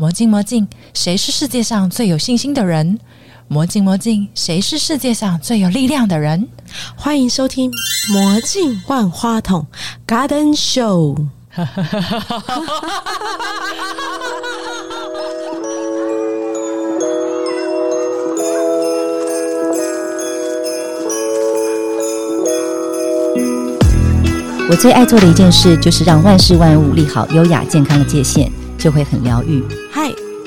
魔镜魔镜，谁是世界上最有信心的人？魔镜魔镜，谁是世界上最有力量的人？欢迎收听《魔镜万花筒》Garden Show。我最爱做的一件事，就是让万事万物立好优雅健康的界限，就会很疗愈。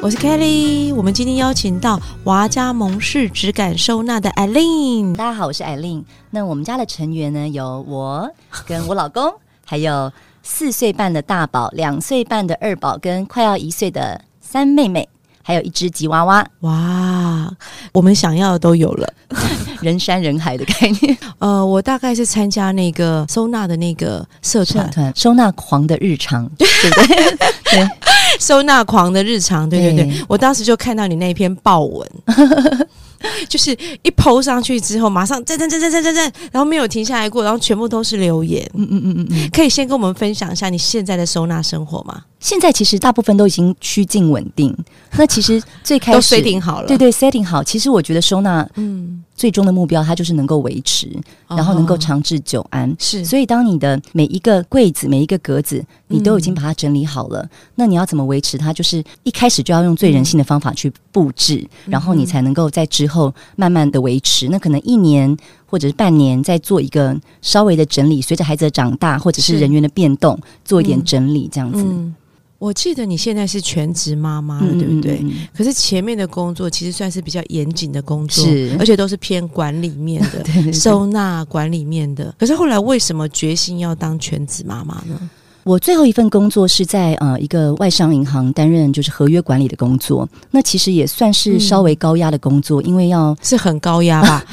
嗨，我是 Kelly。我们今天邀请到娃家蒙氏质感收纳的 Eileen。大家好，我是艾琳。那我们家的成员呢，有我跟我老公，还有四岁半的大宝、两岁半的二宝，跟快要一岁的三妹妹，还有一只吉娃娃，哇，我们想要的都有了。人山人海的概念。呃，我大概是参加那个收纳的那个社团，团收纳狂的日常，对不对？对，收纳狂的日常。对对对，对我当时就看到你那一篇爆文。就是一抛上去之后，马上赞赞赞赞赞赞赞，然后没有停下来过，然后全部都是留言。嗯嗯嗯嗯嗯。可以先跟我们分享一下你现在的收纳生活吗？现在其实大部分都已经趋近稳定。那其实最开都始 setting 好了，对对，setting 好。其实我觉得收纳嗯，最终的目标，它就是能够维持，然后能够长治久安。哦是，所以，当你的每一个柜子、每一个格子，你都已经把它整理好了，那你要怎么维持它？就是一开始就要用最人性的方法去布置，然后你才能够在之后慢慢的维持。那可能一年或者是半年，再做一个稍微的整理，随着孩子的长大或者是是人员的变动，做一点嗯整理，这样子。嗯，我记得你现在是全职妈妈了，嗯对不对？可是前面的工作其实算是比较严谨的工作，是而且都是偏管理面的。对对对收纳管理面的，可是后来为什么决心要当全职妈妈呢？我最后一份工作是在呃一个外商银行担任就是合约管理的工作，那其实也算是稍微高压的工作，因为要是很高压吧？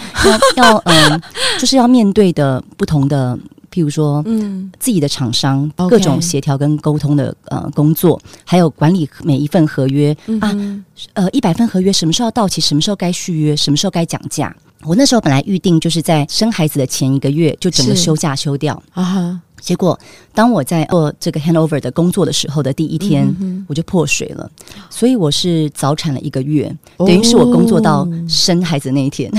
要要嗯、就是要面对的不同的，譬如说嗯，自己的厂商各种协调跟沟通的呃工作，还有管理每一份合约啊，嗯呃一百份合约什么时候到期，什么时候该续约，什么时候该讲价。我那时候本来预定就是在生孩子的前一个月就整个休假休掉，啊哈，结果当我在做这个 handover 的工作的时候的第一天，嗯我就破水了，所以我是早产了一个月，等于是我工作到生孩子那一天。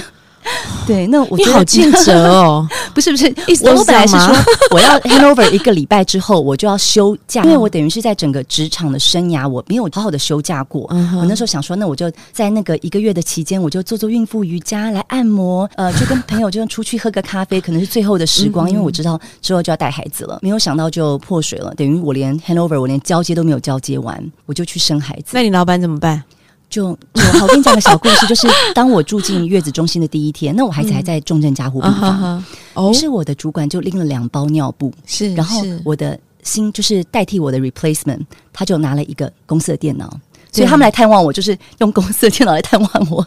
对，那我你觉得好尽责哦，不 是不是，意思我我本来是说 我要 handover 一个礼拜之后我就要休假，因为我等于是在整个职场的生涯我没有好好的休假过。嗯我那时候想说，那我就在那个一个月的期间，我就做做孕妇瑜伽，来按摩，呃，就跟朋友就出去喝个咖啡，可能是最后的时光，因为我知道之后就要带孩子了。没有想到就破水了，等于我连 handover 我连交接都没有交接完，我就去生孩子。那你老板怎么办？就我好，我跟你讲个小故事，就是当我住进月子中心的第一天，那我孩子还在重症加护病房。于，是我的主管就拎了两包尿布，是，然后我的新就是代替我的 replacement，他就拿了一个公司的电脑，对所以他们来探望我，就是用公司的电脑来探望我，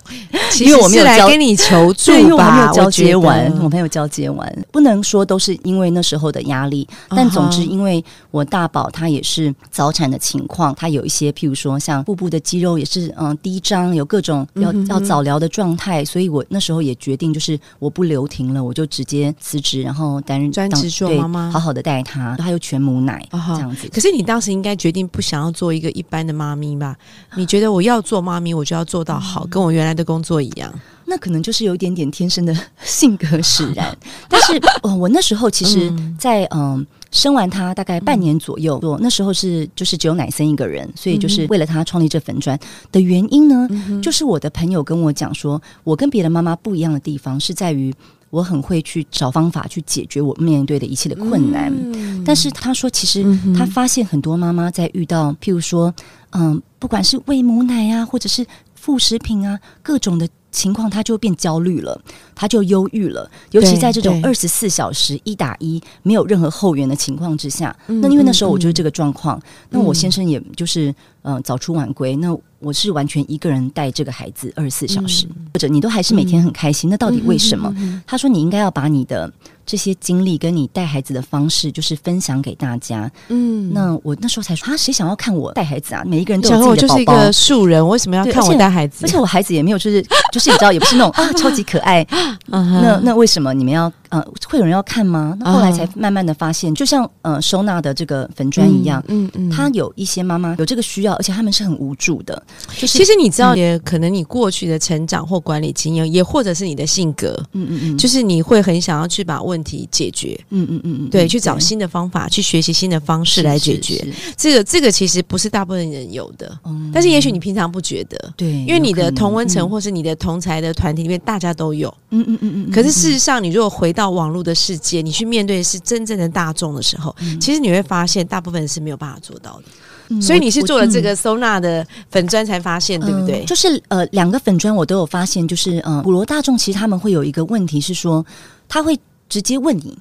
其因为实有交跟你求助吧，因为我还没？有交接完，我觉得我没有交接完，不能说都是因为那时候的压力，但总之因为我大宝他也是早产的情况，他有一些譬如说像腹部的肌肉也是嗯低张，有各种要、要早疗的状态，所以我那时候也决定就是我不留停了，我就直接辞职，然后担任专职做对妈妈好好的带他，还有全母奶、这样子。可是你当时应该决定不想要做一个一般的妈咪吧？你觉得我要做妈咪，我就要做到嗯。好，跟我原来的工作一样。那可能就是有一点点天生的 性格使然，但是 呃，我那时候其实嗯。在，嗯。生完他大概半年左右，我那时候是就是只有奶森一个人，所以就是为了他创立这粉砖。的原因呢，就是我的朋友跟我讲说，我跟别的妈妈不一样的地方是在于我很会去找方法去解决我面对的一切的困难。嗯但是他说，其实他发现很多妈妈在遇到，譬如说，嗯，不管是喂母奶啊，或者是副食品啊，各种的情况，他就变焦虑了，他就忧郁了。尤其在这种对二十四小时一打一，没有任何后援的情况之下，嗯那因为那时候嗯我就是这个状况，那我嗯先生也就是嗯、呃早出晚归，那我是完全一个人带这个孩子二十四小时，或者你都还是每天很开心，那到底为什么？嗯他说：“你应该要把你的这些经历跟你带孩子的方式，就是分享给大家。嗯那我那时候才说啊，谁想要看我带孩子啊？每一个人都想说我有自己的宝宝就是一个。素人，为什么要看我带孩子？而且我孩子也没有，就是就是你知道，也不是那种啊超级可爱。那那为什么你们要呃，会有人要看吗？那后来才慢慢的发现，就像呃收纳的这个粉砖一样，嗯嗯，他有一些妈妈有这个需要，而且他们是很无助的。就是其实你知道，也可能你过去的成长或管理经验，也或者是你的性格，嗯嗯嗯，就是你会很想要去把问题解决，嗯嗯嗯嗯，对，去找新的方法，去学习新的方式来解决。这个这个其实不是大部分人有的，嗯但是也许你平常不觉得。对，因为你的同温层或是你的同才的团体里面，大家都有。嗯嗯嗯嗯嗯，可是事实上，你如果回到网络的世界，你去面对是真正的大众的时候，其实你会发现，大部分人是没有办法做到的。嗯所以你是做了这。个收纳的粉砖才发现，对不对嗯？就是呃，两个粉砖我都有发现，就是嗯，普罗大众其实他们会有一个问题是说，他会直接问你。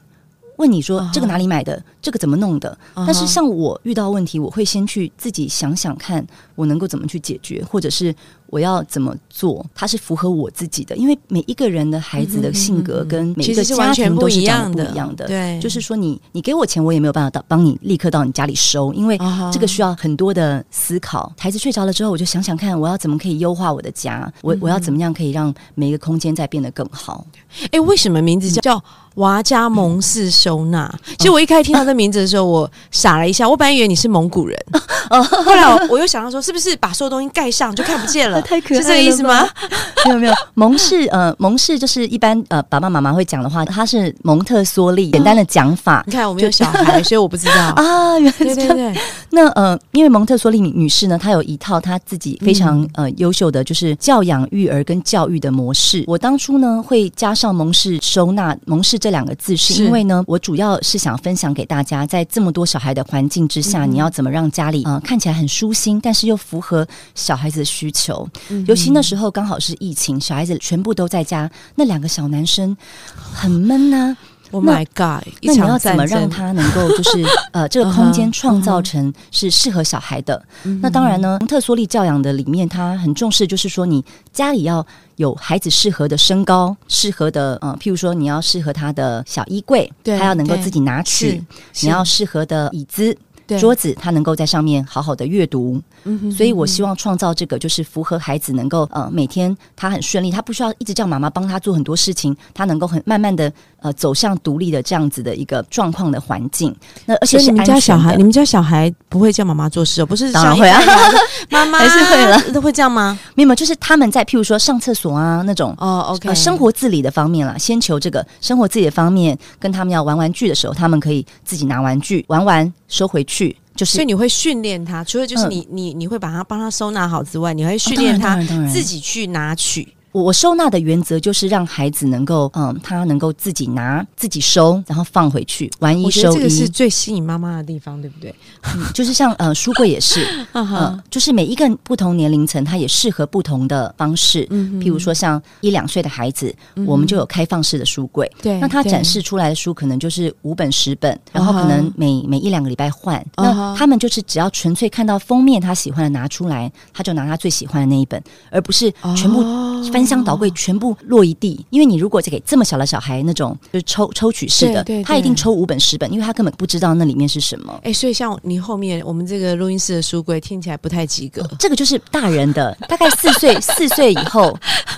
问你说这个哪里买的，这个怎么弄的？但是像我遇到问题，我会先去自己想想看，我能够怎么去解决，或者是我要怎么做，它是符合我自己的。因为每一个人的孩子的性格跟每一个家庭都是不一样的。对，就是说你，你给我钱，我也没有办法到帮你立刻到你家里收，因为这个需要很多的思考。孩子睡着了之后，我就想想看，我要怎么可以优化我的家，我我要怎么样可以让每一个空间再变得更好。哎，为什么名字叫叫娃家蒙氏收纳？其实我一开始听到这名字的时候，我傻了一下，我本来以为你是蒙古人，后来我我又想到说，是不是把所有东西盖上就看不见了？太可爱是这个意思吗？没有没有，蒙氏呃蒙氏就是一般呃爸爸妈妈会讲的话，它是蒙特梭利简单的讲法你看我们有小孩，所以我不知道。啊。原来对是这样。对对，那呃，因为蒙特梭利女士呢，她有一套她自己非常、呃优秀的就是教养育儿跟教育的模式。我当初呢会加上蒙氏收纳蒙氏这两个字，是是因为呢，我主要是想分享给大家，在这么多小孩的环境之下，你要怎么让家里啊看起来很舒心，但是又符合小孩子的需求。尤其那时候刚好是疫情，小孩子全部都在家，那两个小男生很闷呐、Oh 那 my god！一那你要怎么让他能够就是呃 这个空间创造成是适合小孩的？那当然呢，蒙特梭利教养的里面，他很重视就是说你家里要有孩子适合的身高，适合的呃，譬如说你要适合他的小衣柜，对他要能够自己拿取；你要适合的椅子。对桌子，他能够在上面好好的阅读，嗯哼所以我希望创造这个，就是符合孩子能够呃每天他很顺利，他不需要一直叫妈妈帮他做很多事情，他能够很慢慢的呃走向独立的这样子的一个状况的环境。那而且是你们家小孩，你们家小孩不会叫妈妈做事哦，不是像当然会啊妈妈 还是会了，都会这样吗？没有，就是他们在譬如说上厕所啊那种。哦，OK，呃，生活自理的方面啦，先求这个生活自理的方面，跟他们要玩玩具的时候，他们可以自己拿玩具玩完收回去，就是所以你会训练他，除了就是嗯你、你你会把他帮他收纳好之外，你会哦训练他自己去拿取。我我收纳的原则就是让孩子能够，嗯，他能够自己拿、自己收，然后放回去，玩一收一。这个是最吸引妈妈的地方，对不对？嗯就是像呃书柜也是，嗯呃，就是每一个不同年龄层，它也适合不同的方式。嗯譬如说像一两岁的孩子，我们就有开放式的书柜。对那他展示出来的书可能就是五本十本，然后可能每每一两个礼拜换。那他们就是只要纯粹看到封面他喜欢的拿出来，他就拿他最喜欢的那一本，而不是全部哦翻箱倒柜，全部落一地。因为你如果给这么小的小孩那种就是抽抽取式的对对，他一定抽五本十本，因为他根本不知道那里面是什么。哎、所以像你后面我们这个录音室的书柜听起来不太及格，这个就是大人的，大概四岁 四岁以后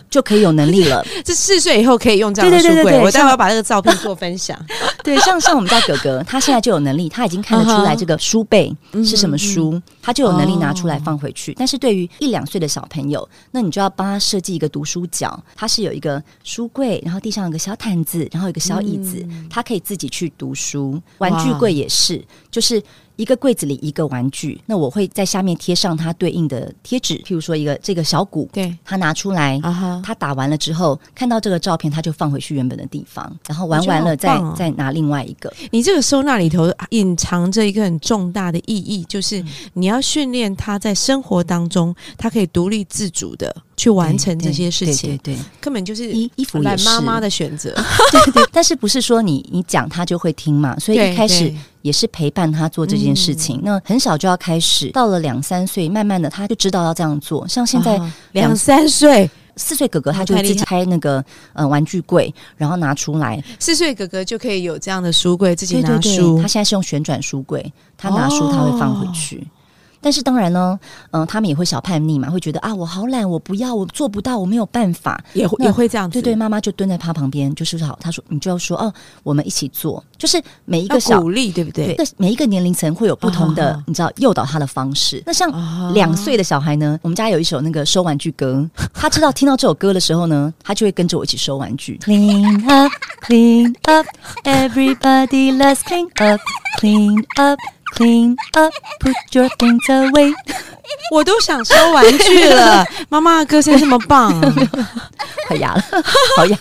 就可以有能力了。这四岁以后可以用这样的书柜。我待会要把这个照片做分享。对，像像我们家哥哥，他现在就有能力，他已经看得出来这个书背是什么书，他就有能力拿出来放回去。但是对于一两岁的小朋友，那你就要帮他设计一个读书角，它是有一个书柜，然后地上有个小毯子，然后有个小椅子，他可以自己去读书。玩具柜也是，就是。一个柜子里一个玩具，那我会在下面贴上它对应的贴纸，譬如说一个这个小鼓，对他拿出来，啊哈，他打完了之后，看到这个照片，他就放回去原本的地方，然后玩完了再、再拿另外一个。你这个收纳里头隐藏着一个很重大的意义，就是你要训练他在生活当中，他可以独立自主的去完成这些事情，对对根本就是对，衣衣服也是懒妈妈的选择。对对，但是不是说你你讲他就会听嘛？所以一开始对也是陪伴他做这件事情。那很小就要开始，到了两三岁，慢慢的他就知道要这样做。像现在啊两三岁，四岁哥哥，他哦就会自己开那个呃玩具柜，然后拿出来。四岁哥哥就可以有这样的书柜，自己对对对，拿书他。现在是用旋转书柜，他拿书他会放回去。但是当然呢，嗯、他们也会小叛逆嘛，会觉得啊，我好懒，我不要，我做不到，我没有办法。也会也会这样子，对对，妈妈就蹲在他旁边，就是好，他说你就要说哦，我们一起做，就是每一个小鼓励，对不对？对，每一个年龄层会有不同的，啊你知道诱导他的方式。那像啊两岁的小孩呢，我们家有一首那个收玩具歌，他知道听到这首歌的时候呢，他就会跟着我一起收玩具。Clean up, clean up, everybody, let's clean up, clean up, clean up, put your things away。我都想收玩具了。妈妈的歌声这么棒，快哑了，好哑，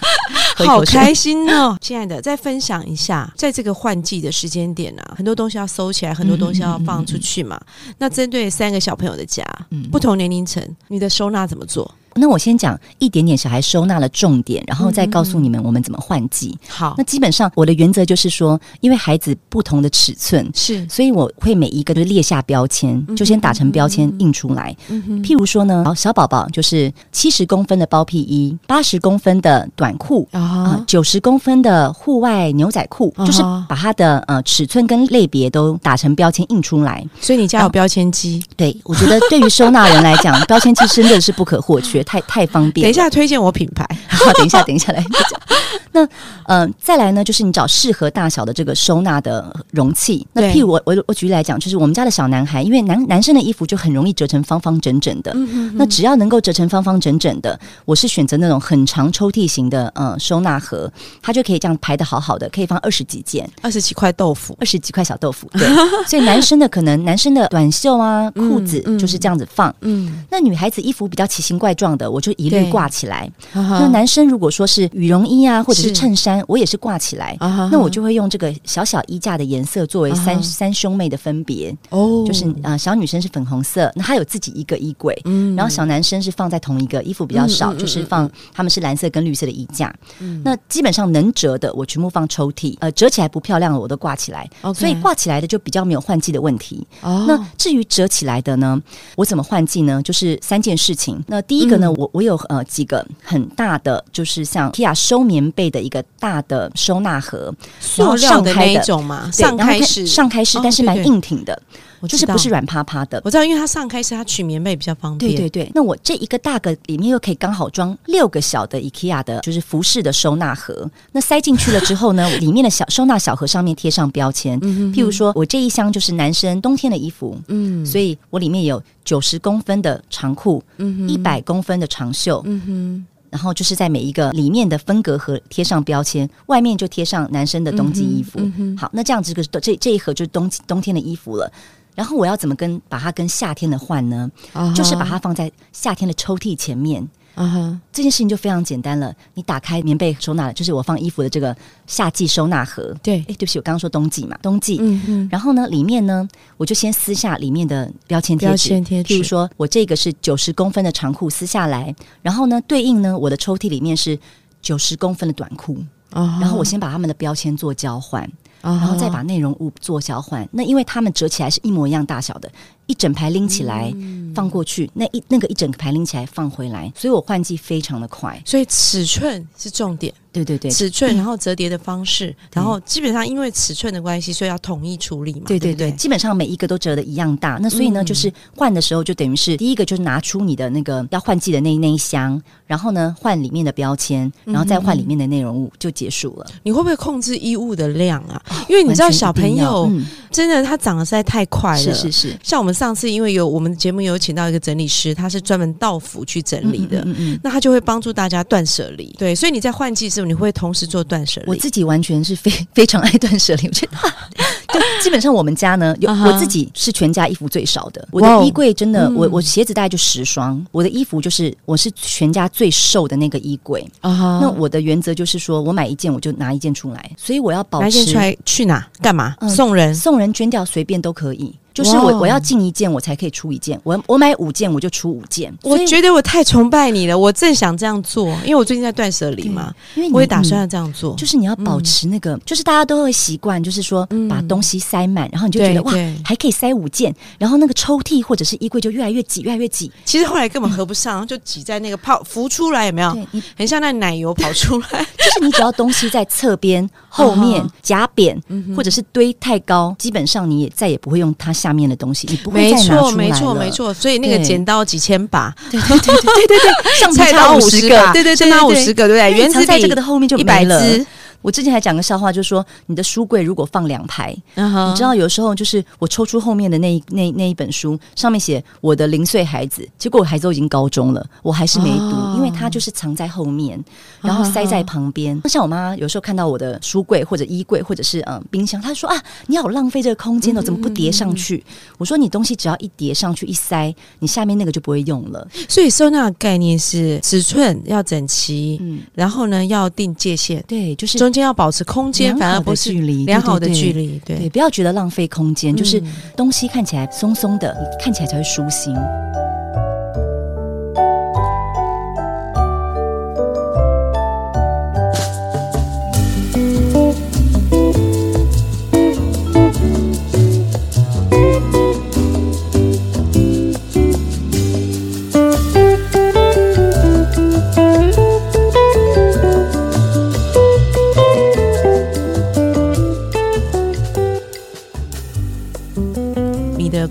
好开心哦！亲爱的，再分享一下，在这个换季的时间点啊，很多东西要收起来，很多东西要放出去嘛。那针对三个小朋友的家，嗯不同年龄层，你的收纳怎么做？那我先讲一点点小孩收纳的重点，然后再告诉你们我们怎么换季。好那，基本上我的原则就是说，因为孩子不同的尺寸，是，所以我会每一个都列下标签，就先打成标签印出来。嗯譬如说呢，好小宝宝就是七十公分的包屁衣，八十公分的短裤。啊啊，，九十公分的户外牛仔裤，就是把它的呃尺寸跟类别都打成标签印出来。所以你家有标签机？对我觉得对于收纳人来讲，标签机真的是不可或缺，太太方便。等一下推荐我品牌。好，等一下，等一下来讲。那呃，再来呢，就是你找适合大小的这个收纳的容器。那譬如我我我举例来讲，就是我们家的小男孩，因为男男生的衣服就很容易折成方方整整的。那只要能够折成方方整整的，我是选择那种很长抽屉型的呃收纳盒，它就可以这样排的好好的，可以放二十几件。二十几块豆腐，二十几块小豆腐，对，所以男生的可能男生的短袖啊、裤子嗯就是这样子放。嗯，那女孩子衣服比较奇形怪状的，我就一律挂起来。那那男生如果说是羽绒衣啊，或者是是衬衫，我也是挂起来。啊那我就会用这个小小衣架的颜色作为三、三兄妹的分别，哦就是啊、呃小女生是粉红色，那她有自己一个衣柜，嗯然后小男生是放在同一个，衣服比较少，就是放他们是蓝色跟绿色的衣架。嗯那基本上能折的我全部放抽屉，呃，折起来不漂亮的我都挂起来所以挂起来的就比较没有换季的问题。哦那至于折起来的呢，我怎么换季呢？就是三件事情。那第一个呢，嗯我我有呃几个很大的，就是像 Kia 收棉被的一个大的收纳盒，塑料的那一种嘛，对上开式，上开式哦，但是蛮硬挺的，道就是不是软趴趴的。我知道，因为它上开是，它取棉被比较方便。对对对，那我这一个大个里面又可以刚好装六个小的 IKEA 的，就是服饰的收纳盒。那塞进去了之后呢，里面的小收纳小盒上面贴上标签，譬如说我这一箱就是男生冬天的衣服，嗯所以我里面有九十公分的长裤，嗯一百公分的长袖，嗯哼，然后就是在每一个里面的分隔盒贴上标签，外面就贴上男生的冬季衣服。好，那这样子这个这这一盒就是冬冬天的衣服了。然后我要怎么跟把它跟夏天的换呢？就是把它放在夏天的抽屉前面。啊哈，这件事情就非常简单了。你打开棉被收纳，就是我放衣服的这个夏季收纳盒。对哎，，对不起，我刚刚说冬季嘛，冬季。嗯嗯，然后呢，里面呢，我就先撕下里面的标签贴标纸。签贴纸譬如说我这个是九十公分的长裤撕下来，然后呢，对应呢，我的抽屉里面是九十公分的短裤，然然后我先把它们的标签做交换，然然后再把内容物做交换。那因为它们折起来是一模一样大小的，一整排拎起来、嗯放过去，那一那个一整排拎起来放回来，所以我换季非常的快。所以尺寸是重点，对对对，尺寸，然后折叠的方式，然后基本上因为尺寸的关系，所以要统一处理嘛。对对对对，基本上每一个都折的一样大。那所以呢，嗯就是换的时候就等于是第一个就是拿出你的那个要换季的那那一箱，然后呢换里面的标签，然后再换里面的内容物就结束了。你会不会控制衣物的量啊？因为你知道小朋友嗯真的他长得实在太快了，是是是像我们上次因为有我们节目有请到一个整理师，他是专门到府去整理的。嗯嗯嗯那他就会帮助大家断舍离，对，所以你在换季的你会同时做断舍离。我自己完全是非非常爱断舍离，我觉得。就基本上我们家呢，有、我自己是全家衣服最少的。我的衣柜真的，嗯我我鞋子大概就十双，我的衣服就是我是全家最瘦的那个衣柜。那我的原则就是说我买一件我就拿一件出来，所以我要保持拿一件出来去哪干嘛？嗯送人送人捐掉随便都可以。就是哇我我要进一件我才可以出一件，我我买五件我就出五件。我觉得我太崇拜你了，我正想这样做，因为我最近在断舍离嘛，因为你我也打算要嗯这样做。就是你要保持那个，就是大家都会习惯，就是说嗯把东西塞满，然后你就觉得哇还可以塞五件，然后那个抽屉或者是衣柜就越来越挤，越来越挤。其实后来根本合不上，就挤在那个泡 浮出来，有没有？对，很像那奶油跑出来。就是你只要东西在侧边、后面啊夹扁，嗯或者是堆太高，基本上你也再也不会用它下面的东西，你不会没再拿错，出来没错，了没。错。所以那个剪刀几千把，对对对对对对对，上菜刀五五十个，对对对，上刀五对十个，对不对？原子笔这个的后面就一百。支，我之前还讲个笑话，就是说你的书柜如果放两排，你知道有时候就是我抽出后面的那一那那一本书，上面写我的零岁孩子，结果我孩子都已经高中了，我还是没读，哦因为他就是藏在后面，然后塞在旁边。像我妈有时候看到我的书柜或者衣柜或者是嗯冰箱，她说啊，你好浪费这个空间哦，怎么不叠上去？我说你东西只要一叠上去一塞，你下面那个就不会用了。所以收纳的概念是尺寸要整齐，嗯，然后呢要定界限，对，就是中间要保持空间，反而不是距离，良好的距离。对，不要觉得浪费空间，就是嗯东西看起来松松的，你看起来才会舒心。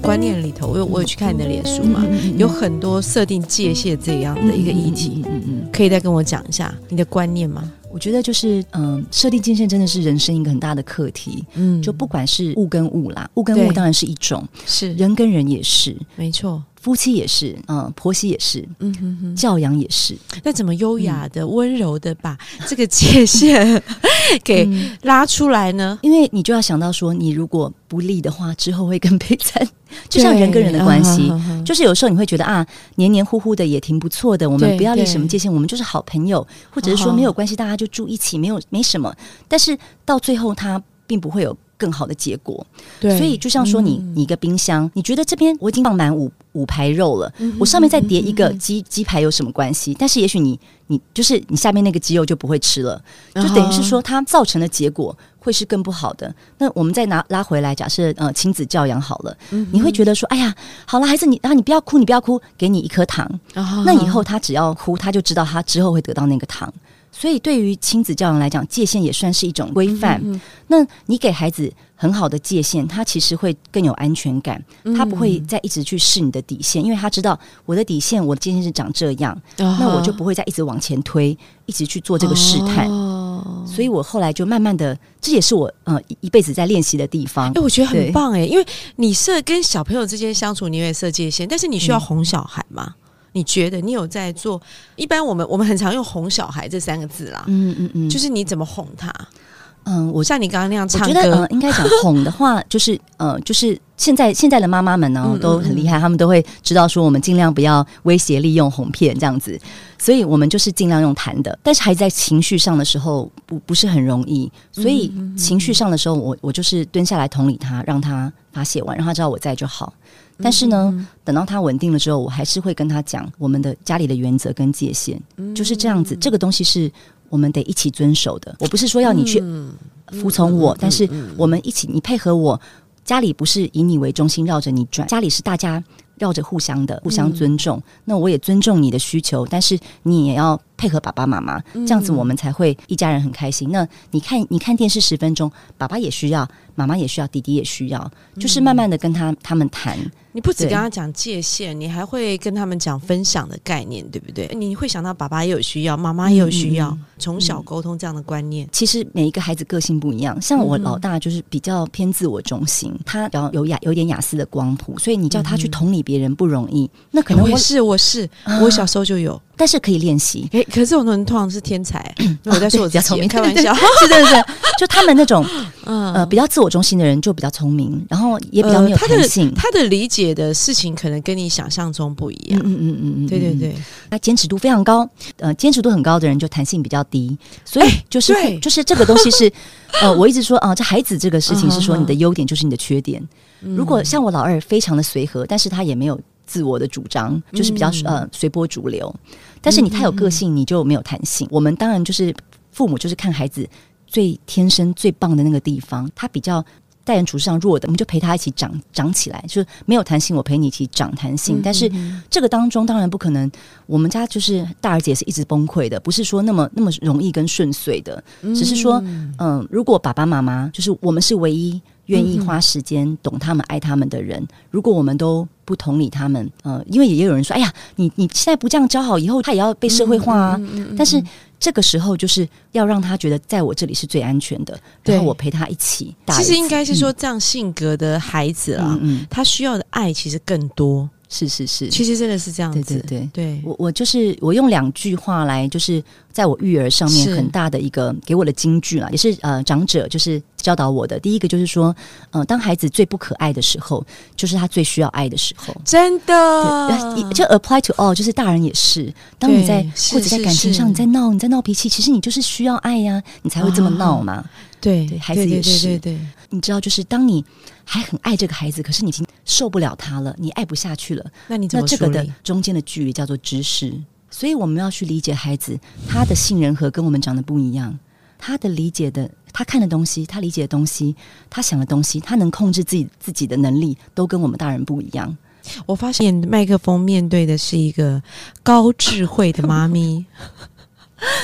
观念里头，我有我有去看你的脸书嘛，嗯有很多设定界限这样的一个议题，嗯嗯，可以再跟我讲一下你的观念吗？我觉得就是嗯，设定界限真的是人生一个很大的课题。嗯。就不管是物跟物啦，物跟物当然是一种，是。人跟人也是，没错，夫妻也是，嗯，婆媳也是，嗯哼哼。教养也是。那怎么优雅的、温柔的把这个界限给嗯拉出来呢？因为你就要想到说，你如果不利的话，之后会更悲惨。就像人跟人的关系，嗯就是有时候你会觉得啊，黏黏糊糊的也挺不错的，我们不要立什么界限，我们就是好朋友，或者是说哦没有关系，大家就住一起，没有没什么。但是到最后，他并不会有更好的结果。对所以就像说你，嗯你一个冰箱，你觉得这边我已经放满五五排肉了，嗯我上面再叠一个鸡鸡排有什么关系？但是也许你你就是你下面那个鸡肉就不会吃了，就等于是说它造成的结果会是更不好的。那我们再拿拉回来，假设呃亲子教养好了，你会觉得说，哎呀，好了，孩子你啊你不要哭，你不要哭，给你一颗糖，啊那以后他只要哭，他就知道他之后会得到那个糖。所以对于亲子教养来讲，界限也算是一种规范。那你给孩子很好的界限，他其实会更有安全感，他不会再一直去试你的底线，因为他知道我的底线，我的界限是长这样，那我就不会再一直往前推，一直去做这个试探。哦所以我后来就慢慢的，这也是我呃一一辈子在练习的地方哎、。我觉得很棒哎，因为你设跟小朋友之间相处，你也设界限，但是你需要嗯哄小孩吗？你觉得你有在做？一般我们我们很常用“哄小孩”这三个字啦，嗯嗯嗯，就是你怎么哄他？嗯，我像你刚刚那样我唱觉得呃歌，，应该讲哄的话，就是呃，就是现在现在的妈妈们呢、都很厉害，他们都会知道说我们尽量不要威胁、利用、哄骗这样子，所以我们就是尽量用谈的。但是孩子在情绪上的时候不不是很容易，所以情绪上的时候，我我就是蹲下来同理他，让他发泄完，让他知道我在就好。但是呢，等到他稳定了之后，我还是会跟他讲我们的家里的原则跟界限，就是这样子。这个东西是我们得一起遵守的。我不是说要你去服从我，但是我们一起，你配合我。家里不是以你为中心绕着你转，家里是大家绕着互相的、互相尊重。那我也尊重你的需求，但是你也要配合爸爸妈妈，这样子我们才会一家人很开心。那你看，你看电视十分钟，爸爸也需要，妈妈也需要，弟弟也需要，就是慢慢的跟他他们谈。你不只跟他讲界限，你还会跟他们讲分享的概念，对不对？你会想到爸爸也有需要，妈妈也有需要，从小沟通这样的观念。其实每一个孩子个性不一样，像我老大就是比较偏自我中心，他比较有雅有点雅思的光谱，所以你叫他去同理别人不容易。那可能我是，我是，啊我小时候就有。但是可以练习。诶，可是我们通常是天才，我在说我比较聪明，开玩笑。是真的是，就他们那种 嗯呃比较自我中心的人就比较聪明，然后也比较没有弹性。他的理解的事情可能跟你想象中不一样。嗯嗯嗯嗯，嗯，对对对，他坚持度非常高，呃，坚持度很高的人就弹性比较低，所以就是 就是这个东西是，呃，我一直说啊、这孩子这个事情是说你的优点就是你的缺点。嗯如果像我老二非常的随和，但是他也没有自我的主张，就是比较、嗯呃随波逐流。但是你太有个性，你就没有弹性。我们当然就是父母，就是看孩子最天生最棒的那个地方，他比较。待人处事上弱的，我们就陪他一起长长起来，就是没有弹性，我陪你一起长弹性。但是这个当中当然不可能，我们家就是大儿子也是一直崩溃的，不是说那么那么容易跟顺遂的，只是说，嗯、如果爸爸妈妈就是我们是唯一愿意花时间懂他们、爱他们的人，如果我们都不同理他们，呃，因为也有人说，哎呀，你你现在不这样教好，以后他也要被社会化啊。但是这个时候就是要让他觉得在我这里是最安全的，然后我陪他一起。其实应该是说，这样性格的孩子啊，他需要的爱其实更多。是是是，其实真的是这样子。对对对，对我我就是我用两句话来，就是在我育儿上面很大的一个给我的金句啊，也是呃长者就是教导我的。第一个就是说，呃，当孩子最不可爱的时候，就是他最需要爱的时候。真的，就 apply to all，就是大人也是。当你在或者在感情上你在闹你在闹脾气，其实你就是需要爱呀，你才会这么闹嘛。对对，孩子也是。对对，你知道，就是当你还很爱这个孩子，可是你已经受不了他了，你爱不下去了。那你怎么那这个的中间的距离叫做知识，所以我们要去理解孩子，他的杏仁核跟我们长得不一样，他的理解的，他看的东西，他理解的东西，他想的东西，他能控制自己自己的能力，都跟我们大人不一样。我发现麦克风面对的是一个高智慧的妈咪。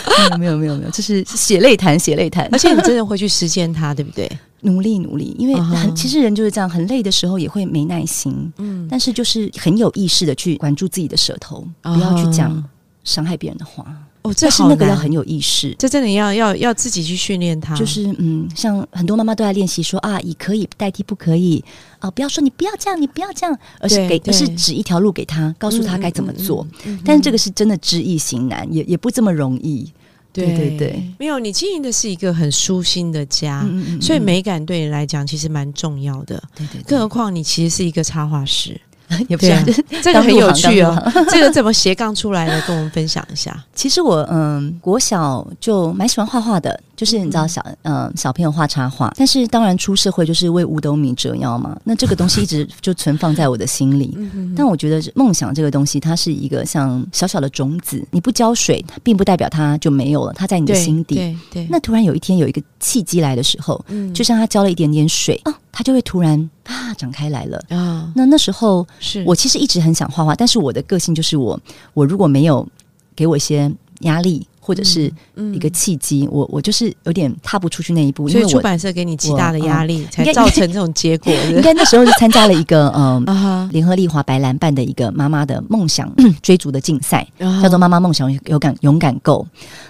没有没有没有没有，就是写泪谈写泪谈，而且你真的会去实践它，对不对？努力努力，因为很其实人就是这样，很累的时候也会没耐心，嗯，但是就是很有意识的去管住自己的舌头，不要去讲伤害别人的话。哦，这是那个要很有意识，这真的要要要自己去训练它。就是嗯，像很多妈妈都在练习说啊，以可以代替不可以啊，不要说你不要这样，你不要这样，而是给而是指一条路给他，告诉他该怎么做。但是这个是真的知易行难，也也不这么容易。对对对，没有你经营的是一个很舒心的家，所以美感对你来讲其实蛮重要的。对对，更何况你其实是一个插画师。也不是，这个很有趣哦。这个怎么斜杠出来的？跟我们分享一下。其实我嗯，国小就蛮喜欢画画的，就是你知道小嗯小朋友画插画。但是当然出社会就是为五斗米折腰嘛。那这个东西一直就存放在我的心里。但我觉得梦想这个东西，它是一个像小小的种子，你不浇水，它并不代表它就没有了。它在你的心底。对对。那突然有一天有一个契机来的时候，就像它浇了一点点水啊。它就会突然啊长开来了啊！那那时候是我其实一直很想画画，但是我的个性就是我我如果没有给我一些压力。或者是一个契机，我我就是有点踏不出去那一步，所以出版社给你极大的压力，才造成这种结果。应该那时候是参加了一个 嗯，联合利华白兰办的一个妈妈的梦想追逐的竞赛，叫做“妈妈梦想有敢勇敢够”。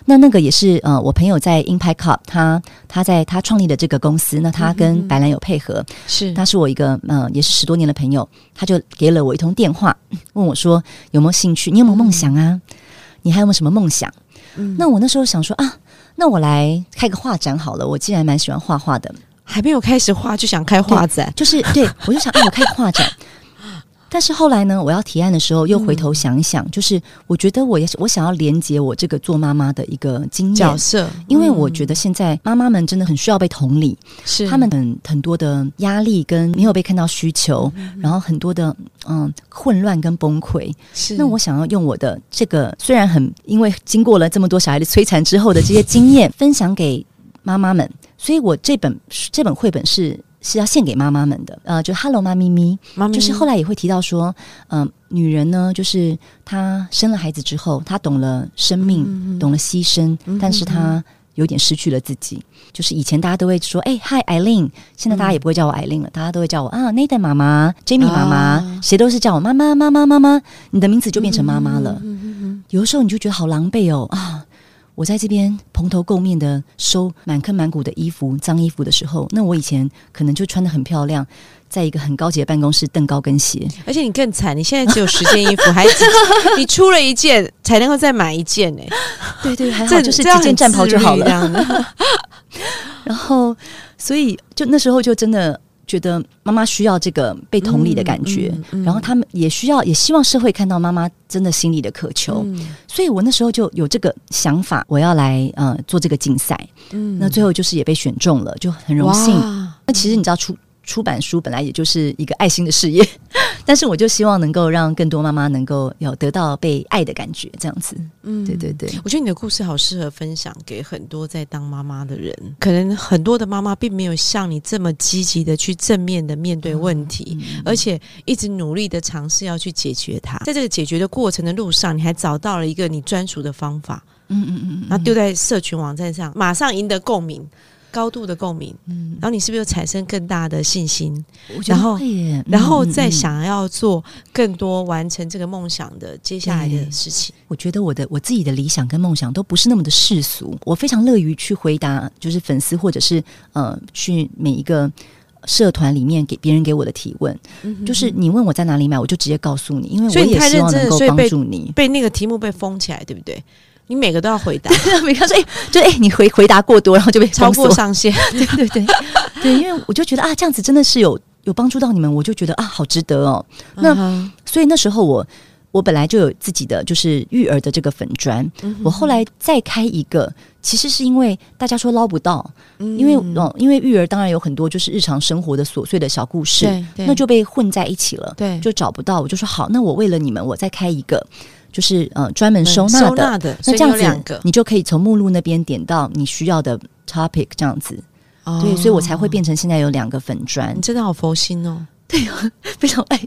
那那个也是呃，我朋友在 Impact Cup，他他在他创立的这个公司，那他跟白兰有配合，是他是我一个嗯，也是十多年的朋友，他就给了我一通电话，问我说有没有兴趣？你有没有梦想啊？你还有没有什么梦想？那我那时候想说啊，那我来开个画展好了。我既然蛮喜欢画画的，还没有开始画就想开画展，就是对我就想啊，我开个画展。但是后来呢，我要提案的时候，又回头想一想，就是我觉得我也我想要连接我这个做妈妈的一个经验。角色，因为我觉得现在妈妈们真的很需要被同理，是。他们很很多的压力跟没有被看到需求，然后很多的嗯混乱跟崩溃。是。那我想要用我的这个虽然很因为经过了这么多小孩的摧残之后的这些经验，分享给妈妈们，所以我这本这本绘本是。是要献给妈妈们的，呃，就 Hello 妈咪咪，就是后来也会提到说，嗯，女人呢，就是她生了孩子之后，她懂了生命，懂了牺牲，但是她有点失去了自己。就是以前大家都会说，哎，Hi Eileen，现在大家也不会叫我 Eileen 了，大家都会叫我啊，Nathan 妈妈，Jamie 妈妈，谁都是叫我妈妈，妈妈，妈妈，你的名字就变成妈妈了。有的时候你就觉得好狼狈哦啊。我在这边蓬头垢面的收满坑满谷的衣服、脏衣服的时候，那我以前可能就穿的很漂亮，在一个很高级的办公室蹬高跟鞋。而且你更惨，你现在只有十件衣服，还只 你出了一件才能够再买一件呢。对对，还好就是几件战袍就好了。然后，所以就那时候就真的。觉得妈妈需要这个被同理的感觉，然后他们也需要，也希望社会看到妈妈真的心里的渴求，所以我那时候就有这个想法，我要来呃做这个竞赛，那最后就是也被选中了，就很荣幸。那其实你知道出。出版书本来也就是一个爱心的事业，但是我就希望能够让更多妈妈能够有得到被爱的感觉，这样子。嗯，对对对，我觉得你的故事好适合分享给很多在当妈妈的人。可能很多的妈妈并没有像你这么积极的去正面的面对问题，而且一直努力的尝试要去解决它。在这个解决的过程的路上，你还找到了一个你专属的方法。嗯嗯嗯，然后丢在社群网站上，马上赢得共鸣。高度的共鸣，嗯，然后你是不是又产生更大的信心，然后然后再。想要做更多完成这个梦想的接下来的事情？我觉得我的我自己的理想跟梦想都不是那么的世俗，我非常乐于去回答，就是粉丝或者是呃去每一个社团里面给别人给我的提问，就是你问我在哪里买，我就直接告诉你，因为我也希望能够帮助你。被那个题目被封起来，对不对？你每个都要回答，每个说，哎、就哎、你回回答过多，然后就被超过上限。对对对对，因为我就觉得啊，这样子真的是有有帮助到你们，我就觉得啊，好值得哦。那所以那时候我我本来就有自己的就是育儿的这个粉砖，嗯我后来再开一个，其实是因为大家说捞不到，因为嗯哦，因为育儿当然有很多就是日常生活的琐碎的小故事，那就被混在一起了，对就找不到。我就说好，那我为了你们，我再开一个。就是呃，专门嗯收纳的，收纳的，所以那这样子有两个，你就可以从目录那边点到你需要的 topic，这样子。哦对，所以我才会变成现在有两个粉砖你，真的好佛心哦。对非常爱。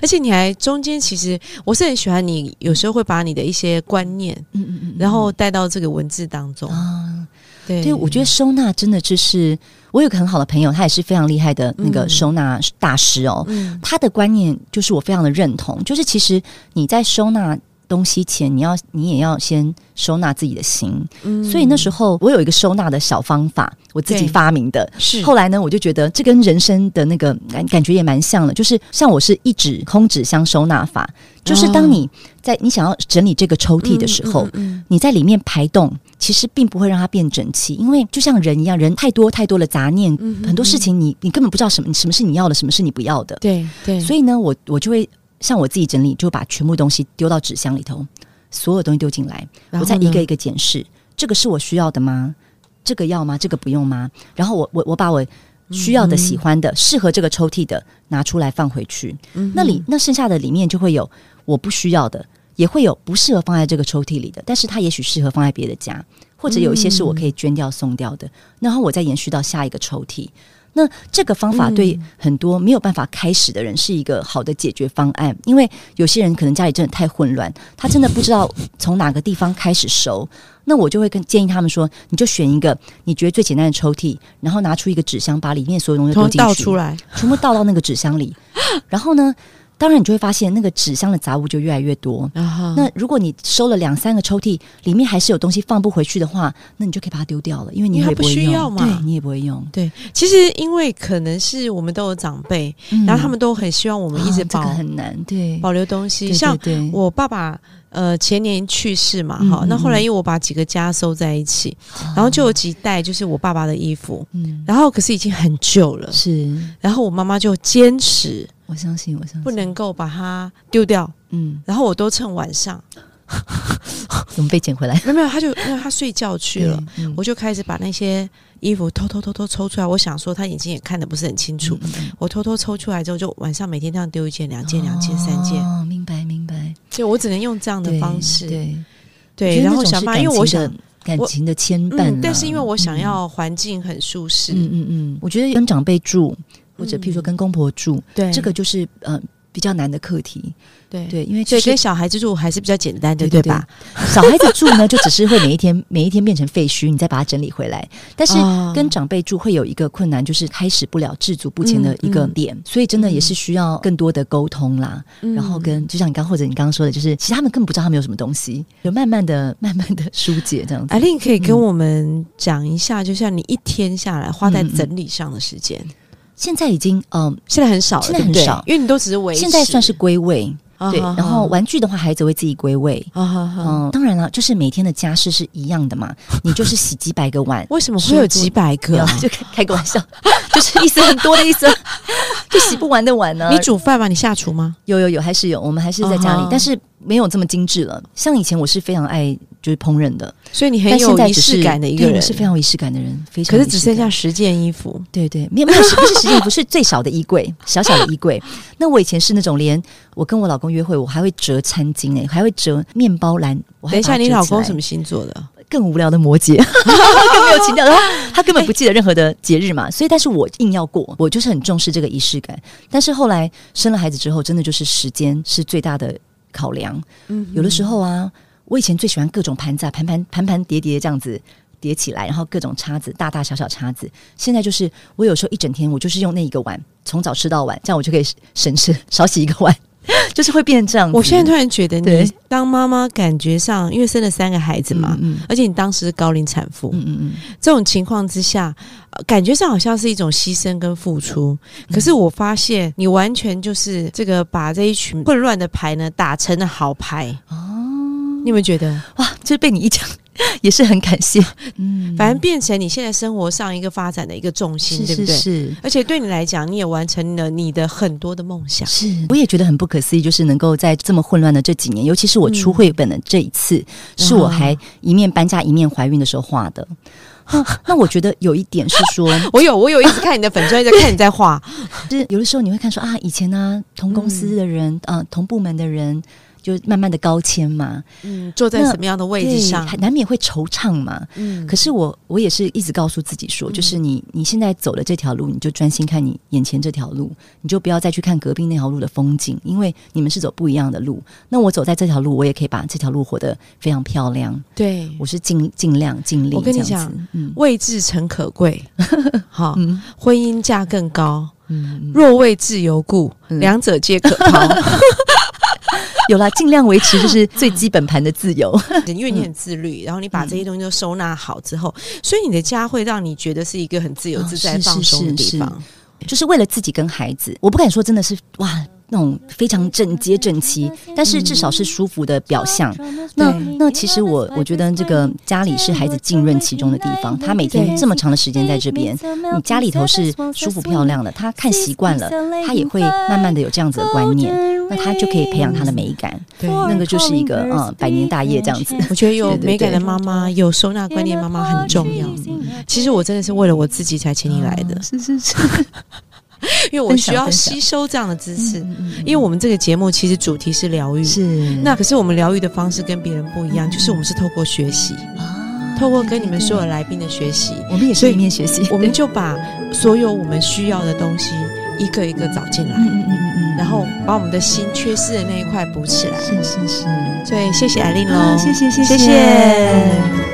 而且你还中间，其实我是很喜欢你，有时候会把你的一些观念，嗯嗯嗯然后带到这个文字当中。啊，对，对，我觉得收纳真的就是，我有个很好的朋友，他也是非常厉害的那个嗯收纳大师哦。嗯他的观念就是我非常的认同，就是其实你在收纳东西前，你要你也要先收纳自己的心。嗯所以那时候我有一个收纳的小方法，我自己发明的。是后来呢，我就觉得这跟人生的那个感感觉也蛮像的，就是像我是一纸空纸箱收纳法，就是当你在你想要整理这个抽屉的时候，哦嗯嗯你在里面排动，其实并不会让它变整齐，因为就像人一样，人太多太多的杂念，嗯很多事情你你根本不知道什么什么是你要的，什么是你不要的。对对，所以呢，我我就会像我自己整理，就把全部东西丢到纸箱里头，所有东西丢进来，我再一个一个检视，这个是我需要的吗？这个要吗？这个不用吗？然后我我我把我需要的、喜欢的、适合这个抽屉的拿出来放回去，嗯那里那剩下的里面就会有我不需要的，也会有不适合放在这个抽屉里的，但是它也许适合放在别的家，或者有一些是我可以捐掉送掉的，然后我再延续到下一个抽屉。那这个方法对很多没有办法开始的人是一个好的解决方案，因为有些人可能家里真的太混乱，他真的不知道从哪个地方开始收。那我就会跟建议他们说，你就选一个你觉得最简单的抽屉，然后拿出一个纸箱，把里面所有东西从丢进去，倒出来，全部倒到那个纸箱里。然后呢，当然你就会发现那个纸箱的杂物就越来越多。那如果你收了两三个抽屉，里面还是有东西放不回去的话，那你就可以把它丢掉了，因为你也会用，需要嘛。对你也不会用。对，其实因为可能是我们都有长辈，嗯。然后他们都很希望我们一直啊这保、个很难，对，保留东西，对像我爸爸。呃，前年去世嘛，哈、那后来嗯。因为我把几个家收在一起，然后就有几袋就是我爸爸的衣服，嗯，然后可是已经很旧了，是。然后我妈妈就坚持我相信，我相信。不能够把它丢掉，嗯，然后我都趁晚上，怎么被捡回来？没 有没有，他就因为他睡觉去了，，嗯我就开始把那些衣服偷偷偷偷抽出来。我想说他眼睛也看的不是很清楚，嗯嗯我偷偷抽出来之后，就晚上每天这样丢一件、两件、两件、三件，哦，明白明白，就我只能用这样的方式，对对，然后想办法，因为我想，感情的牵绊但是因为我想嗯。要环境很舒适，嗯嗯嗯，我觉得跟长辈住，或者譬如说跟公婆住，对，这个就是呃比较难的课题。对对，因为所以就是跟小孩子住还是比较简单的，对吧？小孩子住呢，就只是会每一天每一天变成废墟，你再把它整理回来。但是啊跟长辈住会有一个困难，就是开始不了知足不前的一个嗯嗯点，所以真的也是需要更多的沟通啦。嗯然后跟就像你刚或者你刚刚说的，就是其实他们根本不知道他们有什么东西，就慢慢的、慢慢的 疏解这样子。艾琳可以跟嗯我们讲一下，就像你一天下来花在嗯嗯整理上的时间，现在已经嗯，现在很少了，现在很少因为你都只是维持，现在算是归位，对。然后玩具的话，孩子会自己归位。嗯，当然了，就是每天的家事是一样的嘛，你就是洗几百个碗，为什么会有几百个就开开个玩笑，就是意思很多的意思，就洗不完的碗呢。你煮饭吗？你下厨吗？有有有，还是有，我们还是在家里哦但是没有这么精致了。像以前我是非常爱就是烹饪的，所以你很有仪式感的一个人，是非常有仪式感的人，非常可。是只剩下十件衣服，对对，没有没有，不是十件衣服，是最小的衣柜，小小的衣柜。那我以前是那种连我跟我老公约会，我还会折餐巾诶，还会折面包篮。我还等一下，你老公什么星座的？更无聊的摩羯，更没有情调。然后他根本不记得任何的节日嘛，所以但是我硬要过，我就是很重视这个仪式感。但是后来生了孩子之后，真的就是时间是最大的考量。嗯有的时候啊，我以前最喜欢各种盘子啊，盘盘盘盘叠叠这样子。叠起来，然后各种叉子，大大小小叉子。现在就是我有时候一整天，我就是用那一个碗，从早吃到晚，这样我就可以省吃少洗一个碗，就是会变成这样。我现在突然觉得，你对当妈妈感觉上，因为生了三个孩子嘛，嗯而且你当时是高龄产妇，嗯嗯嗯，这种情况之下，呃感觉上好像是一种牺牲跟付出。嗯可是我发现，你完全就是这个把这一群混乱的牌呢打成了好牌。哦，你有没有觉得，哇，这被你一讲，也是很感谢。嗯，反正变成你现在生活上一个发展的一个重心，是对不对？是是。而且对你来讲，你也完成了你的很多的梦想。是，我也觉得很不可思议，就是能够在这么混乱的这几年，尤其是我出绘本的这一次，是我还一面搬家一面怀孕的时候画的。啊那我觉得有一点是说，我有，我有一直看你的粉砖，一直看你在画。就 是有的时候你会看说啊，以前呢、同公司的人嗯、同部门的人，就慢慢的高迁嘛，嗯，坐在什么样的位置上？难免会惆怅嘛。嗯可是我我也是一直告诉自己说，就是你你现在走的这条路，你就专心看你眼前这条路，你就不要再去看隔壁那条路的风景，因为你们是走不一样的路。那我走在这条路，我也可以把这条路活得非常漂亮。对，我是尽尽量尽力。我跟你讲子嗯位置诚可贵，好，嗯婚姻价更高。嗯，若为自由故，嗯两者皆可抛。有啦，尽量维持就是最基本盘的自由。因为你很自律，然后你把这些东西都收纳好之后，所以你的家会让你觉得是一个很自由自在、放松的地方。就是为了自己跟孩子，我不敢说真的是哇那种非常整洁整齐，但是至少是舒服的表象。那那其实我我觉得这个家里是孩子浸润其中的地方，他每天这么长的时间在这边，你家里头是舒服漂亮的，他看习惯了，他也会慢慢的有这样子的观念，那他就可以培养他的美感，对，那个就是一个嗯百年大业这样子。我觉得有美感的妈妈，有收纳观念妈妈很重要。其实我真的是为了我自己才请你来的，是是是，因为我需要吸收这样的知识。嗯因为我们这个节目其实主题是疗愈，是。那可是我们疗愈的方式跟别人不一样，就是我们是透过学习，啊透过跟你们所有来宾的学习，我们也是一面学习，我们就把所有我们需要的东西一个一个找进来，嗯嗯嗯嗯，然后把我们的心缺失的那一块补起来。是是是，所以谢谢艾琳喽，谢谢。谢谢